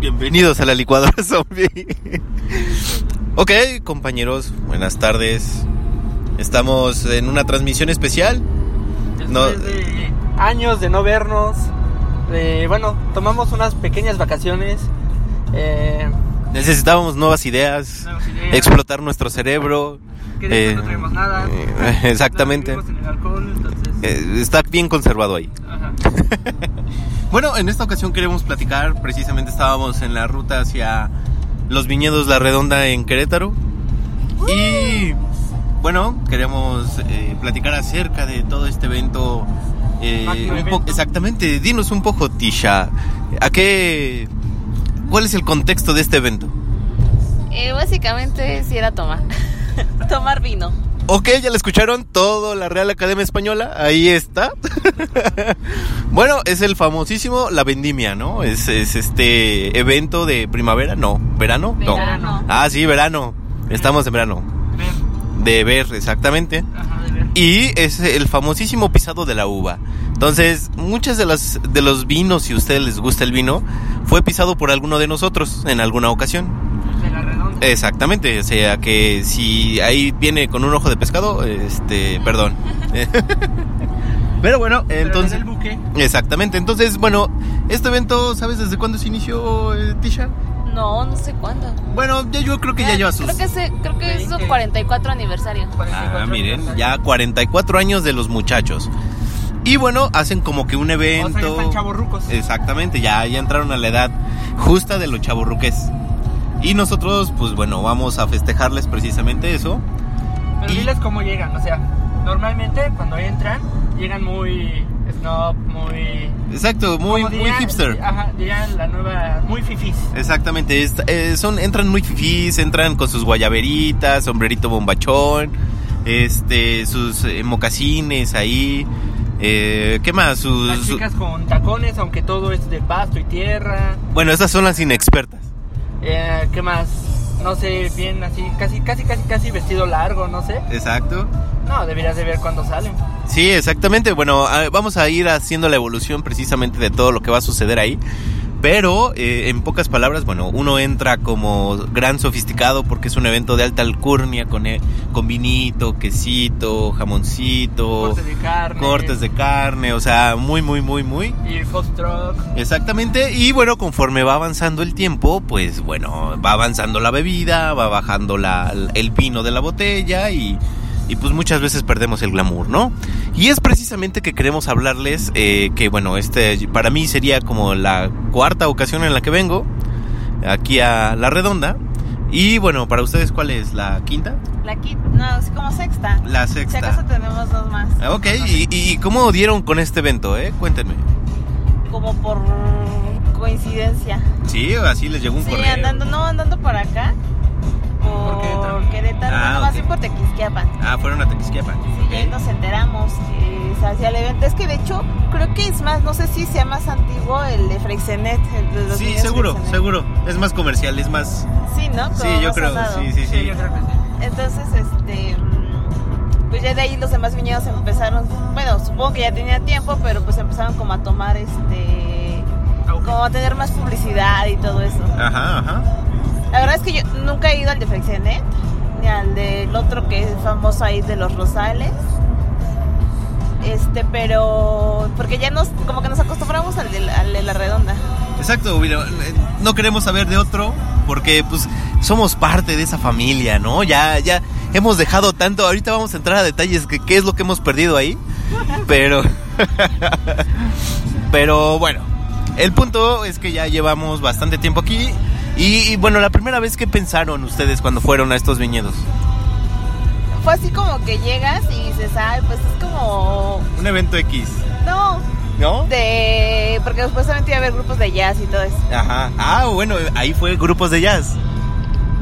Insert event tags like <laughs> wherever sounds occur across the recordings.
Bienvenidos a la licuadora zombie. Ok, compañeros, buenas tardes. Estamos en una transmisión especial. No- Después de años de no vernos, de, bueno, tomamos unas pequeñas vacaciones. eh, Necesitábamos nuevas ideas, nuevas ideas, explotar nuestro cerebro. que después eh, no tuvimos nada. eh, exactamente. Nos metimos en el alcohol, entonces, Eh, Está bien conservado ahí. ajá. <laughs> Bueno, en esta ocasión queremos platicar, precisamente estábamos en la ruta hacia los viñedos La Redonda en Querétaro. Y bueno, queremos platicar acerca de todo este evento. un evento. exactamente, dinos un poco, Tisha. ¿A qué? ¿Cuál es el contexto de este evento? Eh, básicamente sí era tomar. <laughs> tomar vino. Ok, ya la escucharon, todo la Real Academia Española, ahí está. <laughs> bueno, es el famosísimo La Vendimia, ¿no? Es, es este evento de primavera, no, verano, Verano. no. Ah, sí, verano, estamos en verano. Ver, De ver, exactamente. ajá, de ver. Y es el famosísimo pisado de la uva. Entonces, muchas de las de los vinos, si a ustedes les gusta el vino, fue pisado por alguno de nosotros en alguna ocasión. De la redonda. Exactamente, o sea que si ahí viene con un ojo de pescado, este, perdón. <laughs> Pero bueno, Pero entonces... del buque, Exactamente, entonces, bueno, este evento, ¿sabes desde cuándo se inició, eh, Tisha? No, no sé cuándo. Bueno, ya yo creo que ya Eh, lleva sus... Creo que, se, creo que es su Veinte. 44 aniversario. 44 Ah, miren, aniversario. ya 44 años de los muchachos. Y bueno, hacen como que un O sea, ya evento... están chavorrucos. Exactamente, ya, ya entraron a la edad justa de los chaburruques. Y nosotros, pues bueno, vamos a festejarles precisamente eso. Pero y- diles cómo llegan, o sea, normalmente cuando entran, llegan muy snob, muy... Exacto, muy, muy hipster. Ajá, dirían la nueva, muy fifís. Exactamente, es- eh, son, entran muy fifís, entran con sus guayaberitas, sombrerito bombachón, este, sus eh, mocasines ahí, eh, ¿qué más? Sus, Las chicas con tacones, aunque todo es de pasto y tierra. bueno, esas son las inexpertas. Eh, ¿Qué más? No sé, bien así, casi, casi, casi, casi vestido largo, no sé. Exacto. No, deberías de ver cuándo salen. Sí, exactamente. Bueno, vamos a ir haciendo la evolución precisamente de todo lo que va a suceder ahí. Pero, eh, en pocas palabras, bueno, uno entra como gran sofisticado porque es un evento de alta alcurnia con, eh, con vinito, quesito, jamoncito, Cortes de carne. cortes de carne, o sea, muy, muy, muy, muy. Y food truck. Exactamente, y bueno, conforme va avanzando el tiempo, pues bueno, va avanzando la bebida, va bajando la, el vino de la botella y, y pues muchas veces perdemos el glamour, ¿no? Y es precisamente que queremos hablarles eh, que bueno, este para mí sería como la cuarta ocasión en la que vengo aquí a La Redonda. Y bueno, para ustedes, ¿cuál es? ¿La quinta? La kit, no, es como sexta. La Si acaso sexta. tenemos dos más. Ok, ¿Y, y cómo dieron con este evento, eh? Cuéntenme. Como por coincidencia. Sí, así les llegó un Sí, correo. andando, no, andando por acá. ¿Por? Querétaro, Ah, no, más ok. bien por Tequisquiapan. Ah, fueron a Tequisquiapan. Sí, y ahí nos enteramos que se hacía el evento. Es que de hecho, creo que es más, no sé si sea más antiguo el de Freixenet. el de los Sí, niños seguro, Freixenet. seguro. Es más comercial, es más. Sí, ¿no? Sí, yo más creo. Sí, sí, Sí, sí. yo creo que sí. Entonces, este. Pues ya de ahí los demás viñedos empezaron. Bueno, supongo que ya tenía tiempo, pero pues empezaron como a tomar este. Como a tener más publicidad y todo eso. Ajá, ajá. La verdad es que yo nunca he ido al de Freixenet, ni al del otro que es famoso ahí de los Rosales. Este, pero. Porque ya nos. Como que nos acostumbramos al de, la- al de la redonda. Exacto, no queremos saber de otro porque pues somos parte de esa familia, ¿no? Ya ya hemos dejado tanto, ahorita vamos a entrar a detalles que qué es lo que hemos perdido ahí, <laughs> pero <laughs> pero bueno, el punto es que ya llevamos bastante tiempo aquí y, y, bueno, la primera vez que pensaron ustedes cuando fueron a estos viñedos. Fue así como que llegas y dices, ay, pues es como. Un evento X, No, ¿no? de. Porque supuestamente iba a haber grupos de jazz y todo eso. Ajá. Ah, bueno, ahí fue grupos de jazz.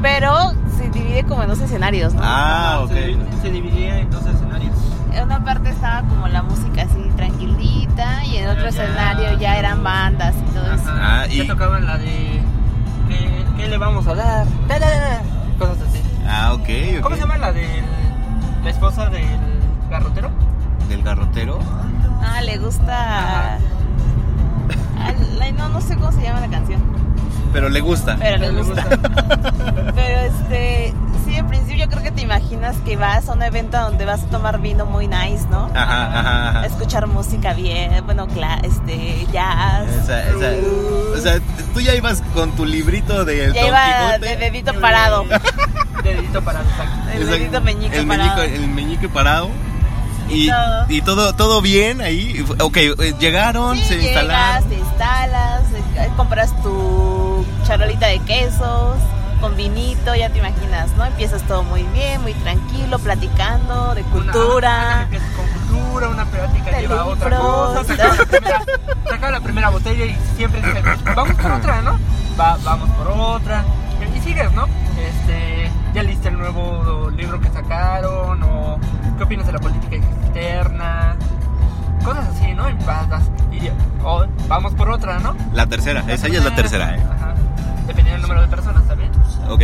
Pero se divide como en dos escenarios, ¿no? Ah, Se ok. divi- Se dividía en dos escenarios. En una parte estaba como la música así tranquilita y en otro Ya. escenario ya eran bandas y todo eso. Ajá. Ah, y- Ya tocaban la de. ¿Qué, qué le vamos a dar? Da, da, da, da. Cosas así. Ah, ok, ok. ¿Cómo se llama la del. la esposa del garrotero? Del garrotero. Ah, le gusta. Ay, no, no sé cómo se llama la canción. Pero le gusta. Pero le Le gusta. <laughs> Pero este, sí, en principio creo que te imaginas que vas a un evento donde vas a tomar vino muy nice, ¿no? Ajá, ajá, escuchar música bien, bueno, cla- este, jazz. Esa- esa- o sea, tú ya ibas con tu librito de Ya iba de dedito parado. <laughs> De dedito parado, exacto. El dedito meñique el parado. meñique, el meñique parado. Y, Y todo. y todo, todo bien ahí. Ok, eh, llegaron, Sí, se llegas, instalaron. te instalas, eh, compras tu charolita de quesos con vinito, ya te imaginas, ¿no? Empiezas todo muy bien, muy tranquilo, platicando de Una- cultura. empiezas con cultura, una plática De lleva a otra cosa. <laughs> Se acaba, la primera, la botella y siempre dice, vamos por otra, ¿no? Va, vamos por otra. Y sigues, ¿no? Este, ya leíste el nuevo libro que sacaron o qué opinas de la política externa. Cosas así, ¿no? Y vas, vas. Y o vamos por otra, ¿no? La tercera, esa ya es la tercera, ¿eh? Dependiendo del número de personas también. Ok.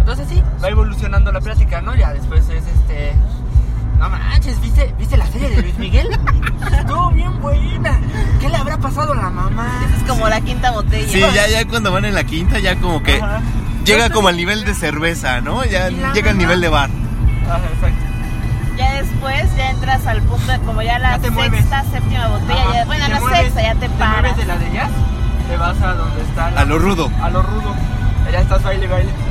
Entonces sí, va evolucionando la plática, ¿no? Ya después es este. No manches, ¿viste, ¿viste la serie de Luis Miguel? Estuvo bien buena. ¿Qué le habrá pasado a la mamá? Es como la quinta botella. Sí, ya, ya cuando van en la quinta, ya como que Ajá. llega como al nivel de cerveza, ¿no? Ya llega al nivel de bar. Ajá, exacto. Ya después ya entras al punto, de- como ya la Ya sexta, mueves. séptima botella, ya, bueno, Te la mueves- sexta ya te Te paras. mueves de la de jazz, te vas a donde está la- A lo rudo. A lo rudo. Ya estás baile, baile. <laughs>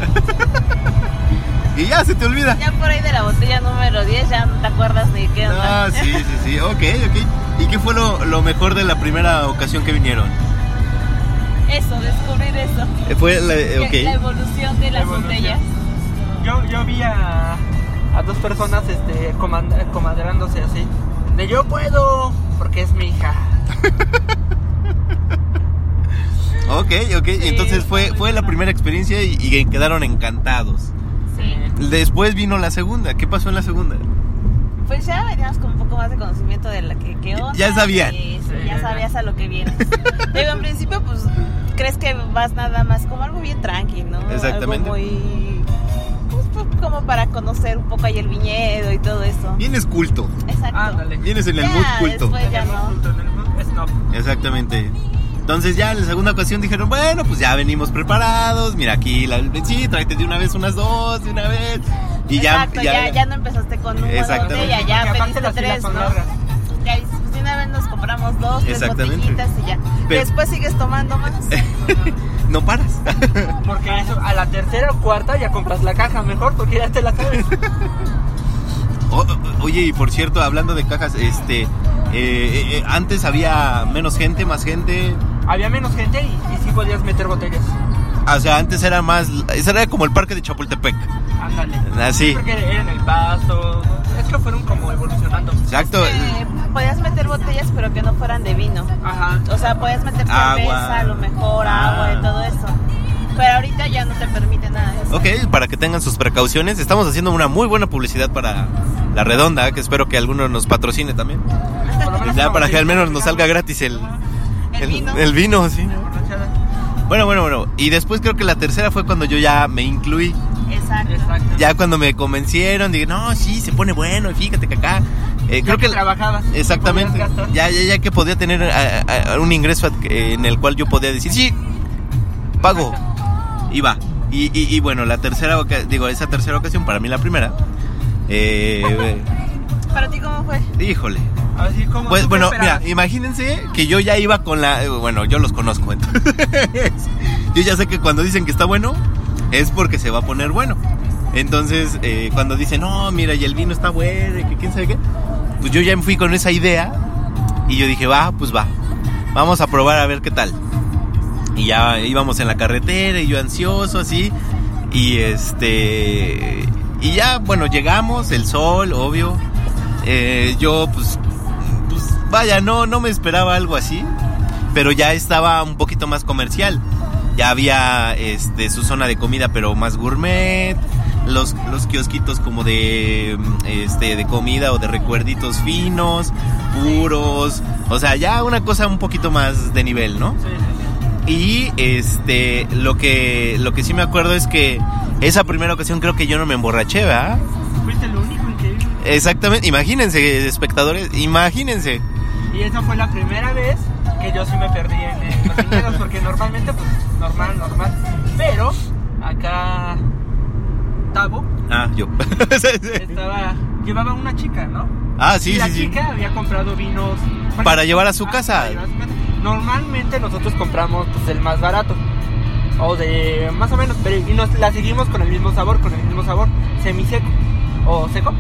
Y ya se te olvida. Ya por ahí de la botella número 10 ya no te acuerdas ni qué onda. Ah, sí, sí, sí. Ok, ok. ¿Y qué fue lo, lo mejor de la primera ocasión que vinieron? Eso, descubrir eso. Eh, Fue la, eh, Que- ok. La evolución de las evolución. botellas. Yo, yo vi a, a dos personas este, comand- comadrándose así. De yo puedo, porque es mi hija. <laughs> Ok, ok. Entonces fue, fue la primera experiencia y, y quedaron encantados. Sí. Después vino la segunda. ¿Qué pasó en la segunda? Pues ya veníamos con un poco más de conocimiento de la que, que onda. Ya sabían. y sí, Sí, ya sabías a lo que vienes. <laughs> Digo, en principio, pues, crees que vas nada más como algo bien tranqui, ¿no? Exactamente. Algo muy... pues, pues, como para conocer un poco ahí el viñedo y todo eso. Vienes culto. Exacto. Ándale. Vienes en el Ya, mood culto. después- ya En el no. mood, en el mood, es no. Exactamente. Entonces ya en la segunda ocasión dijeron, bueno, pues ya venimos preparados, mira aquí, la, sí, tráete de una vez unas dos, de una vez. Y ya, Exacto, ya, ya, no empezaste con una Exactamente. botella, ya aparte pediste tres, ¿no? Ya dices, pues de una vez nos compramos dos, tres botellitas y ya. Pero- Después sigues tomando más. <laughs> no paras. <laughs> Porque eso, a la tercera o cuarta ya compras la caja mejor porque ya te la sabes. <laughs> O- o- oye, y por cierto, hablando de cajas, este, eh, eh, eh, antes había menos gente, más gente. Había menos gente y, y sí podías meter botellas. O sea, antes era más, ese era como el parque de Chapultepec. Ándale. Así. Porque era en el pasto. Es que fueron como evolucionando. Exacto. Eh, podías meter botellas, pero que no fueran de vino. Ajá. O sea, podías meter Agua. cerveza, a lo mejor Ah. agua y todo eso. Pero ahorita ya no te permite nada de eso. Ok, para que tengan sus precauciones. Estamos haciendo una muy buena publicidad para La Redonda, que espero que alguno nos patrocine también. Ya para que al menos nos salga gratis el, El vino. el vino, sí. Bueno, bueno, bueno. Y después creo que la tercera fue cuando yo ya me incluí. Exacto. Exacto. Ya cuando me convencieron, dije, no, sí, se pone bueno, y fíjate que acá. eh, Ya creo que. trabajabas. Exactamente. Ya, ya, ya que podía tener a- a- a un ingreso ad- en el cual yo podía decir, sí, pago. Y va. Y, y- y bueno, la tercera, digo, esa tercera ocasión, para mí la primera. eh, <laughs> ¿Para ti cómo fue? híjole. Así como Pues bueno, mira, imagínense que yo ya iba con la. eh, Bueno, yo los conozco, entonces. <laughs> yo ya sé que cuando dicen que está bueno, es porque se va a poner bueno. Entonces, eh, cuando dicen, no, mira, y el vino está bueno, y que quién sabe qué, pues yo ya me fui con esa idea. Y yo dije, va, pues va. Vamos a probar a ver qué tal. Y ya íbamos en la carretera y yo ansioso así. Y este. Y ya, bueno, llegamos, el sol, obvio. Eh, yo, pues, vaya, no, no me esperaba algo así. Pero ya estaba un poquito más comercial. Ya había este, su zona de comida, pero más gourmet. Los, los kiosquitos como de, este, de comida o de recuerditos finos, puros. O sea, ya una cosa un poquito más de nivel, ¿no? Sí, sí, sí. Y este, lo que, lo que sí me acuerdo es que esa primera ocasión creo que yo no me emborraché, ¿verdad? Fuiste lo único increíble. Exactamente, imagínense, espectadores, imagínense. Y esa fue la primera vez que yo sí me perdí en, en los viñedos, porque normalmente, pues, normal, normal. Pero, acá, Tavo Ah, yo. <laughs> estaba, llevaba una chica, ¿no? ah, y sí, la sí, sí. chica había comprado vinos Para llevar a su casa. para llevar a su casa. Normalmente nosotros compramos pues, el más barato. O de más o menos, pero y nos la seguimos con el mismo sabor, con el mismo sabor, semiseco o seco,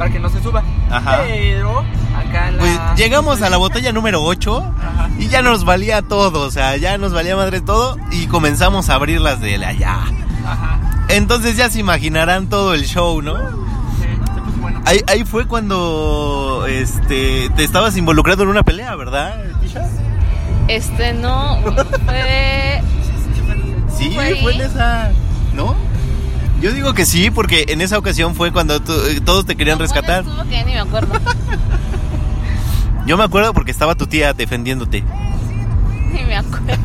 para que no se suba. Ajá. Pero acá en la Pues llegamos a la botella número 8 Ajá. y ya nos valía todo, o sea, ya nos valía madre todo y comenzamos a abrir las de allá. Ajá. Entonces ya se imaginarán todo el show, ¿no? Sí, se puso bueno. Ahí, ahí fue cuando este te estabas involucrado en una pelea, ¿verdad? Tisha? Este no, fue. Sí, ¿Fue fue en esa, ¿no? Yo digo que sí, porque en esa ocasión fue cuando tú- eh, todos te querían rescatar. ¿Cuándo estuvo que ya ni me acuerdo. <laughs> Yo me acuerdo porque estaba tu tía defendiéndote. <laughs> Ni me acuerdo. <laughs>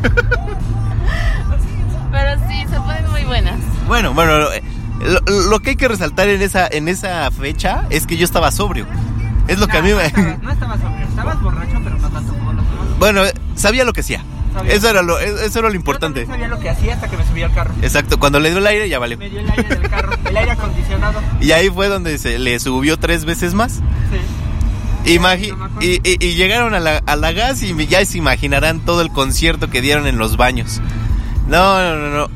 Pero sí, se ponen muy buenas. Bueno, bueno, eh, lo, lo que hay que resaltar en esa en esa fecha es que yo estaba sobrio. Es lo que a mí No, me... no estabas, no estabas sobrio, estabas borracho, pero no tanto como los demás. Bueno, sabía lo que hacía. Sabía. Eso era lo, eso era lo importante. sabía lo que hacía hasta que me subí al carro. Exacto, cuando le dio el aire ya valió. Me dio el aire del carro, el aire acondicionado. <laughs> Y ahí fue donde se le subió tres veces más. Sí. Imagi- no y, y- y llegaron a la, a la gas y ya se imaginarán todo el concierto que dieron en los baños. No, no, no, no.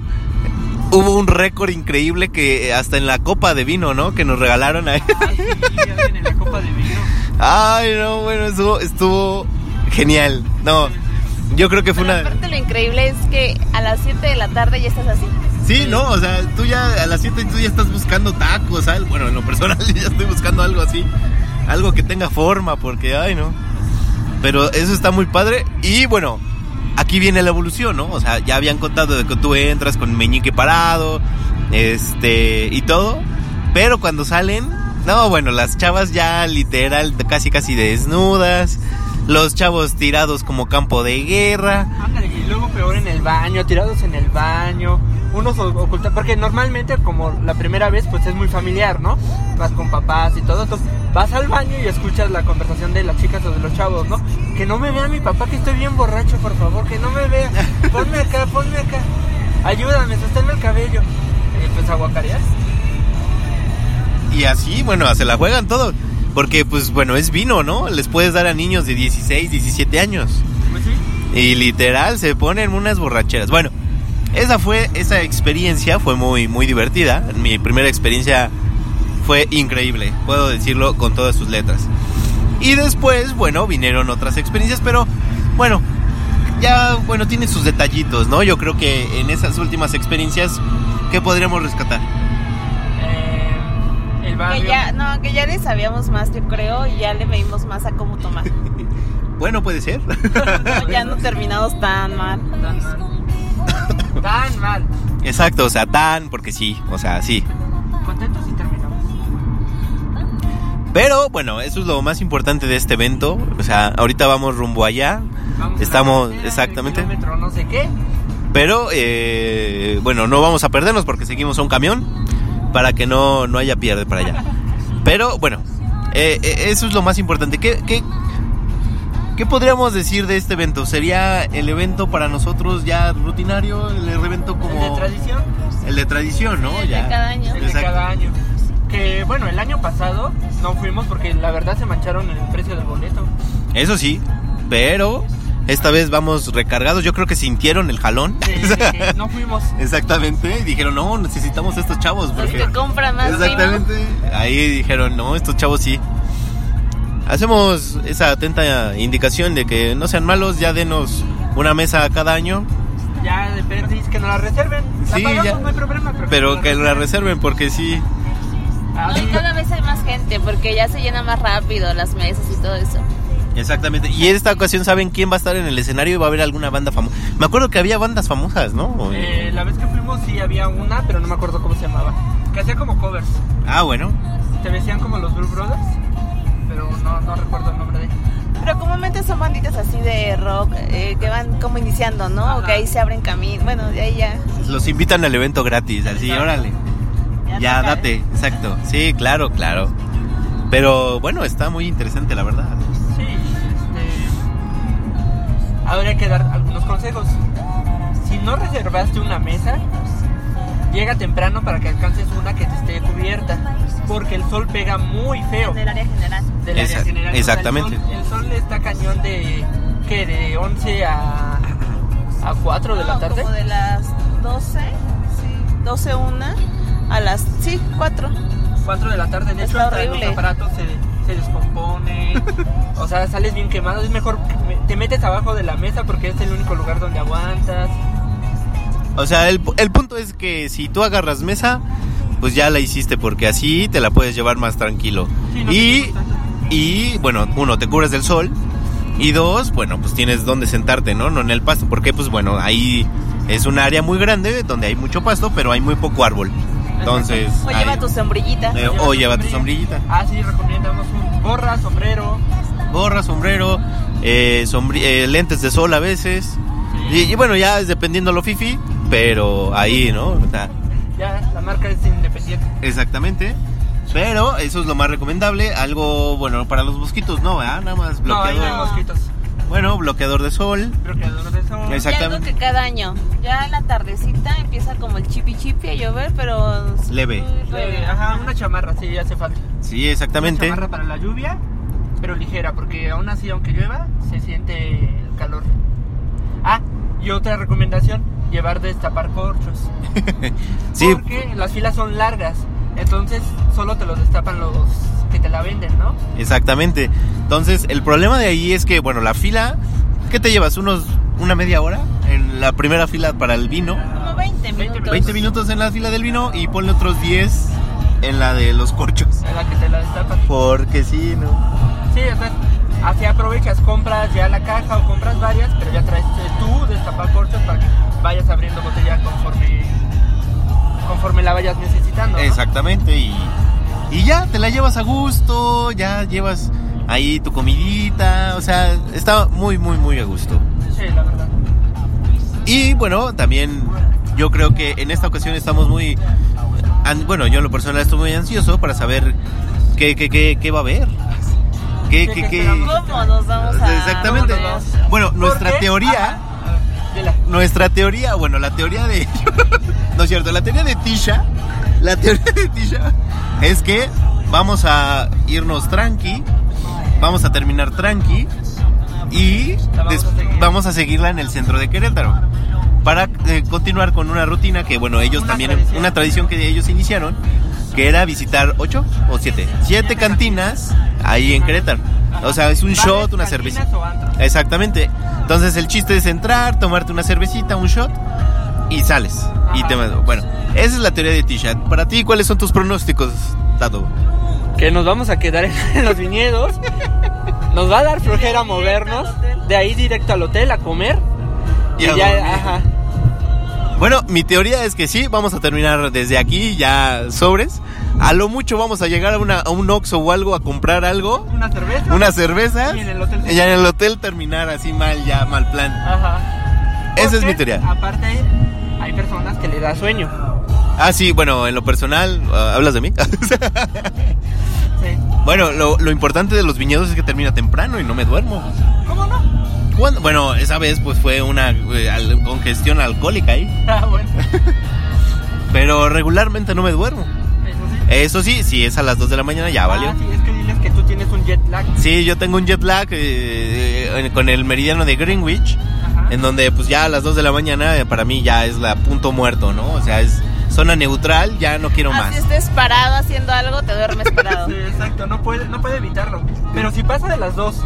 Hubo un récord increíble que hasta en la copa de vino, ¿no? Que nos regalaron ahí. Ay, sí, ya ven, en la copa de vino. Ay, no, bueno, estuvo, estuvo genial. No, yo creo que fue Pero una... aparte lo increíble es que a las 7 de la tarde ya estás así. Sí, no, o sea, tú ya a las 7 tú ya estás buscando tacos, algo. Bueno, en lo personal <laughs> ya estoy buscando algo así. Algo que tenga forma, porque, ay, no. Pero eso está muy padre. Y bueno, aquí viene la evolución, ¿no? O sea, ya habían contado de que tú entras con meñique parado, este, y todo. Pero cuando salen, no, bueno, las chavas ya literal, casi casi desnudas. Los chavos tirados como campo de guerra. Ándale, y luego peor en el baño, tirados en el baño, unos ocultan, porque normalmente como la primera vez pues es muy familiar, ¿no? Vas con papás y todo, entonces vas al baño y escuchas la conversación de las chicas o de los chavos, ¿no? Que no me vea mi papá, que estoy bien borracho, por favor, que no me vea, <laughs> ponme acá, ponme acá, ayúdame, sosténme el cabello. Y pues aguacarear. Y así, bueno, se la juegan todo. Porque, pues, bueno, es vino, ¿no? Les puedes dar a niños de 16, 17 años. Pues sí. Y literal, se ponen unas borracheras. Bueno, esa fue, esa experiencia fue muy, muy divertida. Mi primera experiencia fue increíble, puedo decirlo con todas sus letras. Y después, bueno, vinieron otras experiencias, pero, bueno, ya, bueno, tiene sus detallitos, ¿no? Yo creo que en esas últimas experiencias, ¿qué podríamos rescatar? El barrio. Que ya, no, que ya le sabíamos más, yo creo, y ya le medimos más a cómo tomar. <laughs> Bueno, puede ser. <laughs> ya no terminamos tan mal. Tan mal. Tan mal. Exacto, o sea, tan, porque sí, o sea, sí. Contentos y terminamos. Pero bueno, eso es lo más importante de este evento. O sea, ahorita vamos rumbo allá. Vamos a Estamos, la carretera, exactamente. el no sé qué. Pero eh, bueno, no vamos a perdernos porque seguimos a un camión para que no, no haya pierde para allá. Pero bueno, eh, eh, eso es lo más importante. ¿Qué, qué, qué podríamos decir de este evento? ¿Sería el evento para nosotros ya rutinario? ¿El evento como El de tradición. el de tradición, no? El de Ya. cada año. El de cada año. Que bueno, el año pasado no fuimos porque la verdad se mancharon en el precio del boleto. Eso sí, pero esta vez vamos recargados. Yo creo que sintieron el jalón. Que no fuimos. <laughs> Exactamente, y dijeron, no, necesitamos a estos chavos. Los Porque... que compran más vino. Exactamente. Ahí dijeron, no, estos chavos sí. Hacemos esa atenta indicación de que no sean malos, ya denos una mesa cada año, Ya de perdis que nos la reserven. La Sí, pagamos, ya. no hay problema. Pero, pero que la reserven porque sí. No, y sí. cada vez hay más gente porque ya se llena más rápido las mesas y todo eso. Exactamente. Y en esta ocasión saben quién va a estar en el escenario y va a haber alguna banda famosa. Me acuerdo que había bandas famosas, ¿no? Eh, la vez que fuimos sí había una, pero no me acuerdo cómo se llamaba. Que hacía como covers. Ah, bueno. Te vestían como los Blue Brothers, pero no, no recuerdo el nombre de ella. Pero comúnmente son banditas así de rock eh, que van como iniciando, ¿no? Ajá. Que ahí se abren camino. Bueno, de ahí ya. Los invitan al evento gratis, así, Exacto. órale. Ya, toca, date, ¿eh? exacto. Sí, claro, claro. Pero bueno, está muy interesante, la verdad. Habría que dar algunos consejos. Si no reservaste una mesa, llega temprano para que alcances una que te esté cubierta. Porque el sol pega muy feo En el área general. del área Esa- general. exactamente. O sea, el, sol, el sol está cañón de. ¿Qué? De 11 a. a 4 de la No, tarde. Como de las 12, sí, 12, 1 a las, sí, 4. 4 de la tarde. De hecho, Está los horrible. aparatos se, se descomponen. o sea, sales bien quemado. Es mejor que te metes abajo de la mesa porque es el único lugar donde aguantas. O sea, el, el punto es que si tú agarras mesa, pues ya la hiciste porque así te la puedes llevar más tranquilo. Sí, no y, y, bueno, uno, te cubres del sol. Y dos, bueno, pues tienes donde sentarte, ¿no? No en el pasto. Porque, pues bueno, ahí es un área muy grande donde hay mucho pasto, pero hay muy poco árbol. Entonces, O ahí- lleva tu sombrillita. Eh, o lleva tu sombrillita. Ah, sí, recomendamos un gorra, sombrero. gorra, sombrero, eh, sombri- eh, lentes de sol a veces. Y, y bueno, ya es dependiendo lo fifi, pero ahí, ¿no? O sea, Ya, la marca es independiente. exactamente. Pero eso es lo más recomendable. Algo, bueno, para los mosquitos, no, ¿verdad? Nada más No, bloqueador. no hay mosquitos. Bueno, bloqueador de sol. Bloqueador de sol. Exacto. Y algo Exactamente. que cada año, ya en la tardecita empieza como el chipi chipi a llover, pero Leve. Leve, ajá, una chamarra, sí, hace falta. Sí, Una exactamente. chamarra para la lluvia, pero ligera, porque aún así, aunque llueva, se siente el calor. Ah, y otra recomendación, llevar destapar corchos. <laughs> Sí, Porque las filas son largas, entonces solo te los destapan los que te la venden, ¿no? exactamente. Entonces, el problema de ahí es que, bueno, la fila, ¿qué te llevas? ¿Unos, una media hora en la primera fila para el vino? Como 20 minutos. 20 minutos en la fila del vino y ponle otros 10 en la de los corchos. En la que te la destapan. Porque sí, ¿no? Sí, entonces, así aprovechas, compras ya la caja o compras varias, pero ya traes eh, tú destapar corchos para que vayas abriendo botella conforme conforme la vayas necesitando. ¿no? Exactamente, y, y ya te la llevas a gusto, ya llevas ahí tu comidita, o sea, está muy, muy, muy a gusto. Sí, la verdad. Y bueno, también yo creo que en esta ocasión estamos muy, bueno, yo en lo personal estoy muy ansioso para saber qué, qué, qué, qué va a haber. ¿Qué, ¿Qué- qué? ¿Cómo nos vamos a Exactamente. ¿Cómo nos- Bueno, nuestra teoría... Nuestra teoría, bueno, la teoría de. <laughs> no es cierto, la teoría de Tisha. La teoría de Tisha es que vamos a irnos tranqui. Vamos a terminar tranqui. Y vamos a seguir. vamos a seguirla en el centro de Querétaro. Para eh, continuar con una rutina que, bueno, ellos Una también. tradición. Una tradición que ellos iniciaron. Que era visitar ocho o siete. Siete cantinas ahí en Querétaro. O sea, es un shot, una antros. Exactamente. Entonces el chiste es entrar, tomarte una cervecita, un shot y sales. Y te bueno, esa es la teoría de Tisha. Para ti, ¿cuáles son tus pronósticos, Tato? Que nos vamos a quedar en, <laughs> los viñedos. Nos va a dar flojera movernos. De ahí directo al hotel a comer. Y, Y a ya, dormir. ajá. Bueno, mi teoría es que sí, vamos a terminar desde aquí ya sobres. A lo mucho vamos a llegar a, una, a un Oxxo o algo a comprar algo, Una cerveza. unas cervezas. Y en el hotel. Y ya en el hotel terminar así mal, ya mal plan. Ajá. Esa es mi teoría. Aparte, hay personas que le da sueño. Ah, sí, bueno, en lo personal, ah, ¿hablas de mí? <laughs> Sí. bueno, lo, lo importante de los viñedos es que termina temprano y no me duermo. ¿Cómo no? ¿Cuándo? Bueno, esa vez pues fue una eh, congestión alcohólica ahí, <laughs> Ah, bueno. <laughs> pero regularmente no me duermo. Eso sí. Eso sí, si es a las 2 de la mañana ya valió. Ah, sí, es que diles que tú tienes un jet lag. Sí, yo tengo un jet lag eh, eh, con el meridiano de Greenwich. En donde pues ya a las 2 de la mañana eh, para mí ya es la punto muerto, ¿no? O sea, es zona neutral, ya no quiero más. Así estés parado haciendo algo, te duermes <laughs> parado. Sí, exacto, no puede, no puede evitarlo. Pero si pasa de las dos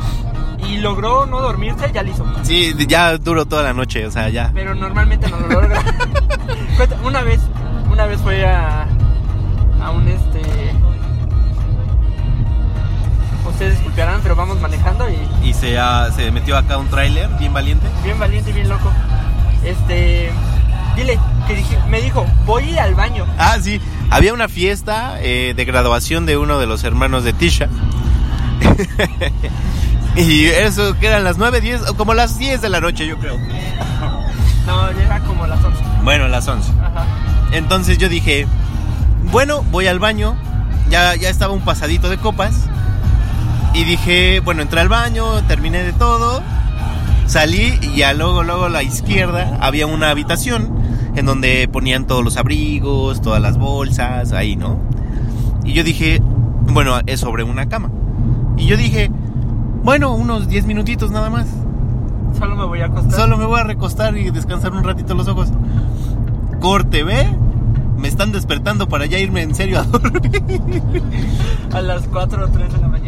y logró no dormirse, ya lo hizo. Sí, ya duro toda la noche, o sea, ya. Pero normalmente no lo logra. <laughs> Una vez, una vez fue a, a un este. Ustedes disculparán, pero vamos manejando y Y se, ah, se metió acá un tráiler bien valiente. bien valiente y bien loco. Este. Dile, que dije, me dijo, voy a ir al baño. Ah, sí. Había una fiesta eh, de graduación de uno de los hermanos de Tisha. <laughs> Y eso que eran las 9, 10, o como las 10 de la noche, yo creo. <laughs> No, ya era como las 11. Bueno, las 11. Ajá. Entonces yo dije, bueno, voy al baño. Ya, ya estaba un pasadito de copas. Y dije, bueno, entré al baño, terminé de todo. Salí y ya luego, luego a la izquierda había una habitación en donde ponían todos los abrigos, todas las bolsas, ahí, ¿no? Y yo dije, bueno, es sobre una cama. Y yo dije, bueno, unos 10 minutitos nada más. Solo me voy a acostar. Solo me voy a recostar y descansar un ratito los ojos. Corte, ¿ve? Me están despertando para ya irme en serio a <laughs> dormir. A las 4 o 3 de la mañana.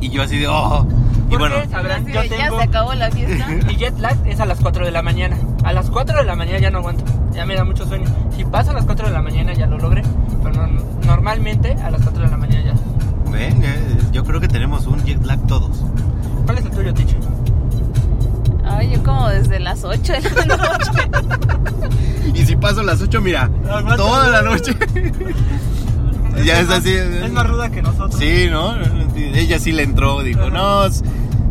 Y yo así de, oh. Y ¿Por bueno? Sabrán, yo de, ya tengo... se acabó la fiesta. <laughs> Mi jet lag es a las 4 de la mañana. A las 4 de la mañana ya no aguanto. Ya me da mucho sueño. Si pasa a las 4 de la mañana ya lo logré. Pero no- normalmente a las 4 de la mañana ya. ven, eh, yo creo que tenemos un jet lag todos. ¿Cuál es el tuyo, Ticho? Ay, yo como desde las 8 de la noche. <laughs> Y si paso las 8, mira, Aguanta. toda la noche. Ya es más- así. Es más ruda que nosotros. Sí, ¿no? Ella sí le entró, dijo, no,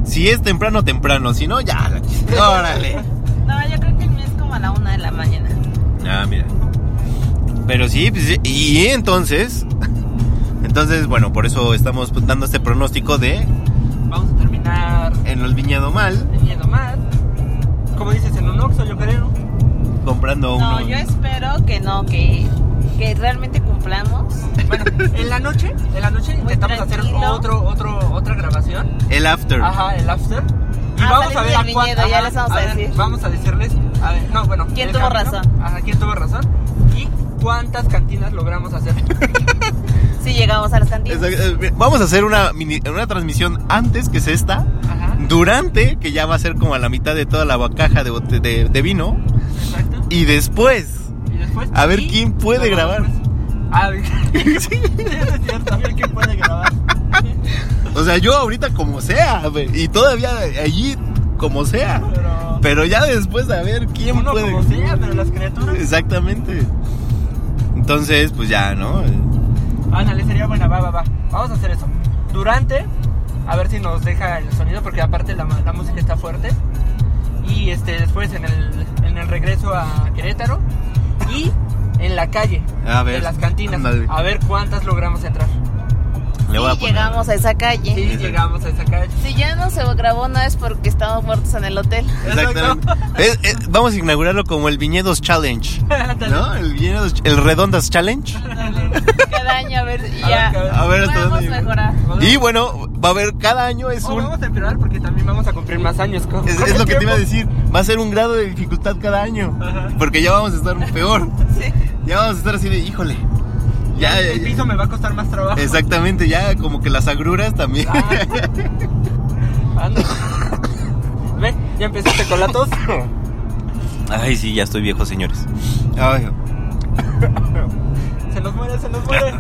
si es temprano, temprano, si no, ya, la- <laughs> órale. No, yo creo que el mío es como a la 1 de la mañana. Ah, mira. Pero sí, pues, y entonces, <laughs> entonces, bueno, por eso estamos dando este pronóstico de Vamos a terminar en el viñedo mal, teniendo más. Como dices, en un Oxxo, yo creo. comprando uno. No, yo espero que no, que, que realmente Bueno, en la noche, en la noche intentamos hacer tranquilo. otro, otro, otra grabación. El after. Ajá, el after. Y Ah, vamos a ver a cuánto. ya les vamos a ver, decir. Vamos a decirles. A ver, no, bueno. ¿Quién tuvo camino, razón? Ajá, quién tuvo razón. Y cuántas cantinas logramos hacer. <laughs> Si llegamos a las cantinas. Exacto, eh, Vamos a hacer una, mini- una transmisión antes que es esta, Ajá, durante, que ya va a ser como a la mitad de toda la caja de, bote- de, de vino, exacto. y después. Y después. A ver y quién puede grabar. después- A ver, <laughs> sí, es cierto, a ver quién puede grabar. O sea, yo ahorita como sea, y todavía allí como sea. Pero. Pero ya después a ver quién Uno puede. como sea, pero las criaturas. Exactamente. Entonces, pues ya, ¿no? Ándale, sería buena, va, va, va. Vamos a hacer eso. Durante, a ver si nos deja el sonido, porque aparte la, la música está fuerte. Y este después en el, en el regreso a Querétaro. Y en la calle A ver, de las cantinas. A ver cuántas logramos entrar. Le voy a Sí, poner- llegamos a esa calle. Si llegamos a esa calle. Si ya no se grabó, no es porque estamos muertos en el hotel. Exactamente. Es- es- vamos a inaugurarlo como el Viñedos Challenge. <laughs> ¿No? El Viñedos, el Redondas Challenge. Cada año, a ver, A ya. ver, A ver Podemos mejorar. Y bueno, va a haber cada año es Oh, un. vamos a empeorar porque también vamos a cumplir más años. con- Es, con es el lo que te iba a decir. Va a ser un grado de dificultad cada año. Ajá. Porque ya vamos a estar peor. Sí. Ya vamos a estar así de, híjole. Ya, Ya, ya, el ya. piso me va a costar más trabajo. Exactamente, ya como que las agruras también. Ah. <laughs> Ve, ya empezaste con la tos. Ay, sí, ya estoy viejo, señores. Ay, Se nos muere, se nos muere.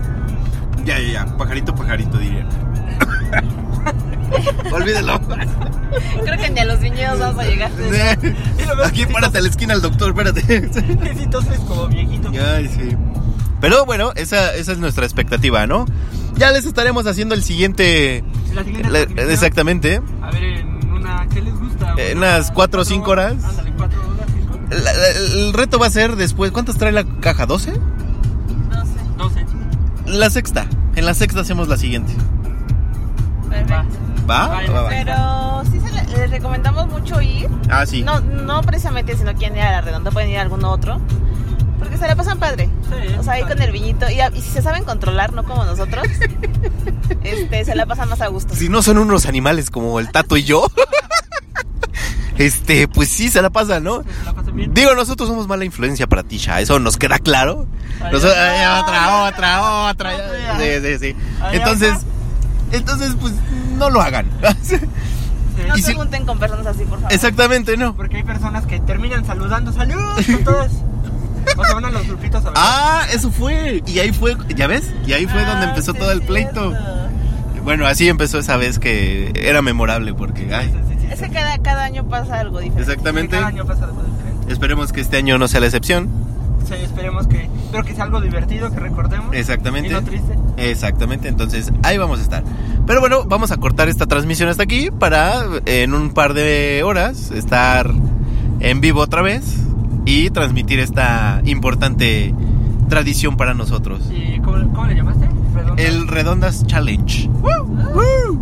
ya, ya, ya. Pajarito, pajarito, diría. <laughs> Olvídelo. Creo que ni a los viñedos vamos a llegar. Aquí párate a la esquina al doctor, espérate. Sí, toses como viejito. Ay, sí. Pero bueno, esa, esa es nuestra expectativa, ¿no? Ya les estaremos haciendo el siguiente. La siguiente la- exactamente. A ver, en una. ¿Qué les gusta? En Una- unas cuatro o cinco horas. Ándale, cuatro horas, cinco. La- la- el reto va a ser después. ¿Cuántas trae la caja? ¿12? No sé. Doce. La sexta. En la sexta hacemos la siguiente. Perfecto. ¿Va? Vale, Va, va. Pero sí se le- les recomendamos mucho ir. Ah, sí. No, no precisamente si no quieren ir a la redonda, pueden ir a algún otro. Porque se la pasan padre. Sí, O sea, ahí padre. con el viñito. Y, si se saben controlar, no como nosotros, <laughs> este, se la pasan más a gusto. Si no son unos animales como el Tato y yo. <laughs> Este, pues sí, se la pasa, ¿no? Que se la pasen bien. Digo, nosotros somos mala influencia para Tisha, eso nos queda claro. Ay, otra, otra, otra. Sí, sí, sí. Entonces, entonces, pues, no lo hagan. Sí. <laughs> No y se si- junten con personas así, por favor. Exactamente, no. Porque hay personas que terminan saludando. ¡Salud! <laughs> Con todos. O se van a los grupitos a ver. Ah, eso fue. Y ahí fue, ¿ya ves? Y ahí fue donde Ah, empezó sí, todo el pleito. cierto. Bueno, así empezó esa vez que era memorable porque, ay, Sí, sí, sí, Es sí. que cada, cada año pasa algo diferente. exactamente. Cada año pasa algo diferente. Esperemos que este año no sea la excepción. Sí, esperemos que pero que sea algo divertido, que recordemos. Exactamente. Y no triste. Exactamente, entonces ahí vamos a estar. Pero bueno, vamos a cortar esta transmisión hasta aquí para en un par de horas estar en vivo otra vez y transmitir esta importante tradición para nosotros. ¿Y cómo, cómo le llamaste? Redonda. El Redondas Challenge. ¡Woo! ¡Woo!